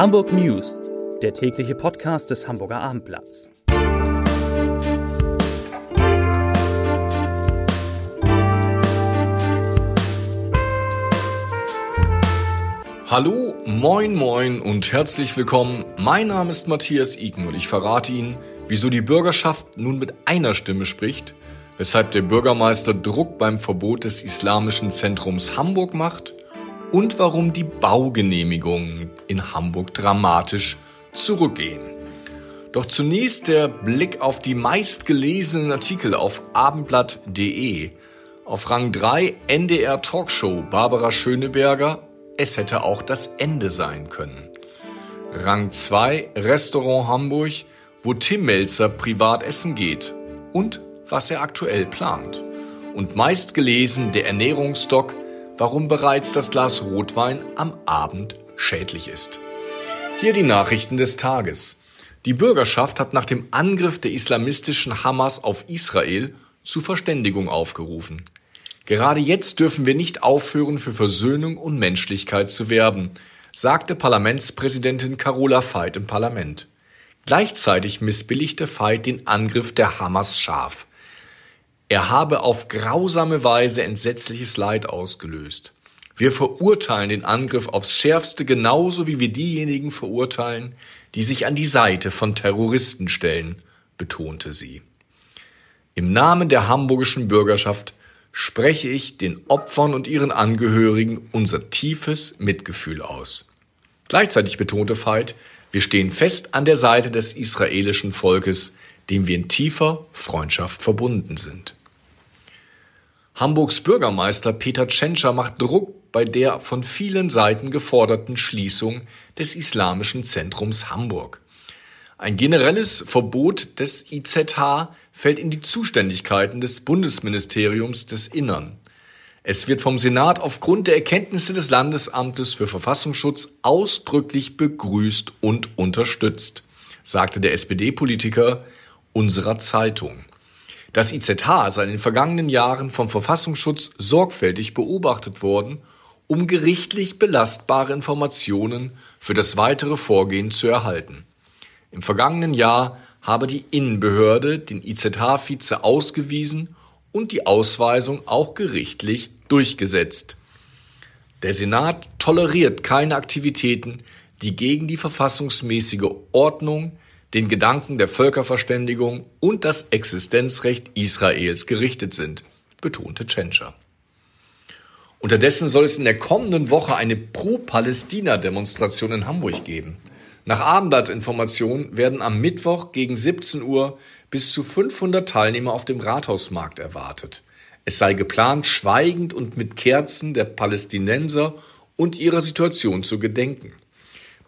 Hamburg News, der tägliche Podcast des Hamburger Abendblatts. Hallo, moin, moin und herzlich willkommen. Mein Name ist Matthias Iken und ich verrate Ihnen, wieso die Bürgerschaft nun mit einer Stimme spricht, weshalb der Bürgermeister Druck beim Verbot des Islamischen Zentrums Hamburg macht und warum die Baugenehmigungen in Hamburg dramatisch zurückgehen. Doch zunächst der Blick auf die meistgelesenen Artikel auf abendblatt.de. Auf Rang 3 NDR Talkshow Barbara Schöneberger. Es hätte auch das Ende sein können. Rang 2 Restaurant Hamburg, wo Tim Melzer privat essen geht und was er aktuell plant. Und meistgelesen der Ernährungsdoc warum bereits das Glas Rotwein am Abend schädlich ist. Hier die Nachrichten des Tages. Die Bürgerschaft hat nach dem Angriff der islamistischen Hamas auf Israel zu Verständigung aufgerufen. Gerade jetzt dürfen wir nicht aufhören, für Versöhnung und Menschlichkeit zu werben, sagte Parlamentspräsidentin Carola Veit im Parlament. Gleichzeitig missbilligte Veit den Angriff der Hamas scharf. Er habe auf grausame Weise entsetzliches Leid ausgelöst. Wir verurteilen den Angriff aufs Schärfste genauso wie wir diejenigen verurteilen, die sich an die Seite von Terroristen stellen, betonte sie. Im Namen der hamburgischen Bürgerschaft spreche ich den Opfern und ihren Angehörigen unser tiefes Mitgefühl aus. Gleichzeitig betonte Veit, wir stehen fest an der Seite des israelischen Volkes, dem wir in tiefer Freundschaft verbunden sind. Hamburgs Bürgermeister Peter Tschentscher macht Druck bei der von vielen Seiten geforderten Schließung des Islamischen Zentrums Hamburg. Ein generelles Verbot des IZH fällt in die Zuständigkeiten des Bundesministeriums des Innern. Es wird vom Senat aufgrund der Erkenntnisse des Landesamtes für Verfassungsschutz ausdrücklich begrüßt und unterstützt, sagte der SPD-Politiker unserer Zeitung. Das IZH sei in den vergangenen Jahren vom Verfassungsschutz sorgfältig beobachtet worden, um gerichtlich belastbare Informationen für das weitere Vorgehen zu erhalten. Im vergangenen Jahr habe die Innenbehörde den IZH-Vize ausgewiesen und die Ausweisung auch gerichtlich durchgesetzt. Der Senat toleriert keine Aktivitäten, die gegen die verfassungsmäßige Ordnung, den Gedanken der Völkerverständigung und das Existenzrecht Israels gerichtet sind, betonte Tschentscher. Unterdessen soll es in der kommenden Woche eine Pro-Palästina-Demonstration in Hamburg geben. Nach Abendblattinformationen werden am Mittwoch gegen 17 Uhr bis zu 500 Teilnehmer auf dem Rathausmarkt erwartet. Es sei geplant, schweigend und mit Kerzen der Palästinenser und ihrer Situation zu gedenken.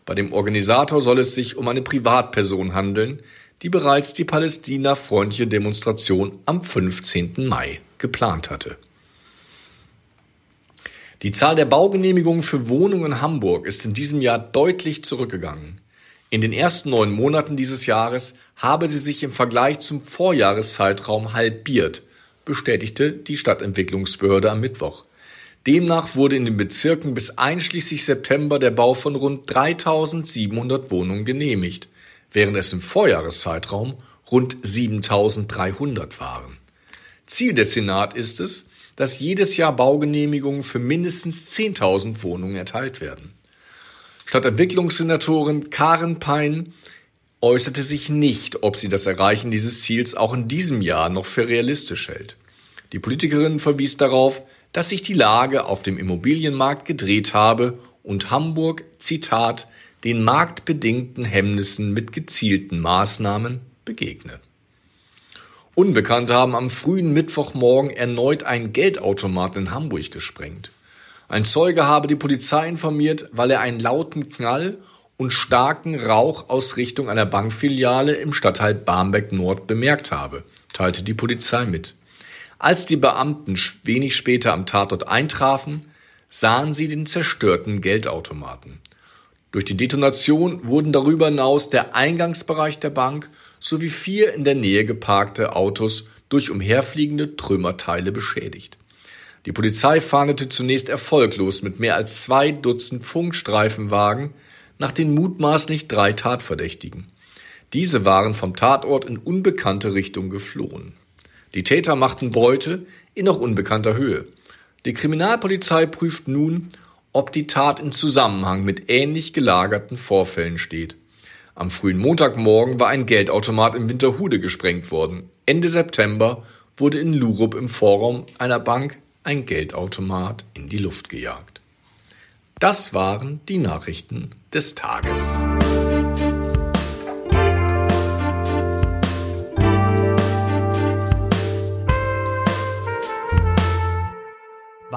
Bei dem Organisator soll es sich um eine Privatperson handeln, die bereits die Palästina-freundliche Demonstration am 15. Mai geplant hatte. Die Zahl der Baugenehmigungen für Wohnungen in Hamburg ist in diesem Jahr deutlich zurückgegangen. In den ersten neun Monaten dieses Jahres habe sie sich im Vergleich zum Vorjahreszeitraum halbiert, bestätigte die Stadtentwicklungsbehörde am Mittwoch. Demnach wurde in den Bezirken bis einschließlich September der Bau von rund 3700 Wohnungen genehmigt, während es im Vorjahreszeitraum rund 7300 waren. Ziel des Senat ist es, dass jedes Jahr Baugenehmigungen für mindestens 10.000 Wohnungen erteilt werden. Stadtentwicklungssenatorin Karen Pein äußerte sich nicht, ob sie das Erreichen dieses Ziels auch in diesem Jahr noch für realistisch hält. Die Politikerin verwies darauf, dass sich die Lage auf dem Immobilienmarkt gedreht habe und Hamburg, Zitat, den marktbedingten Hemmnissen mit gezielten Maßnahmen begegne. Unbekannte haben am frühen Mittwochmorgen erneut einen Geldautomat in Hamburg gesprengt. Ein Zeuge habe die Polizei informiert, weil er einen lauten Knall und starken Rauch aus Richtung einer Bankfiliale im Stadtteil Barmbek Nord bemerkt habe, teilte die Polizei mit. Als die Beamten wenig später am Tatort eintrafen, sahen sie den zerstörten Geldautomaten. Durch die Detonation wurden darüber hinaus der Eingangsbereich der Bank sowie vier in der Nähe geparkte Autos durch umherfliegende Trümmerteile beschädigt. Die Polizei fahndete zunächst erfolglos mit mehr als zwei Dutzend Funkstreifenwagen nach den mutmaßlich drei Tatverdächtigen. Diese waren vom Tatort in unbekannte Richtung geflohen. Die Täter machten Beute in noch unbekannter Höhe. Die Kriminalpolizei prüft nun, ob die Tat in Zusammenhang mit ähnlich gelagerten Vorfällen steht. Am frühen Montagmorgen war ein Geldautomat in Winterhude gesprengt worden. Ende September wurde in Lurup im Vorraum einer Bank ein Geldautomat in die Luft gejagt. Das waren die Nachrichten des Tages.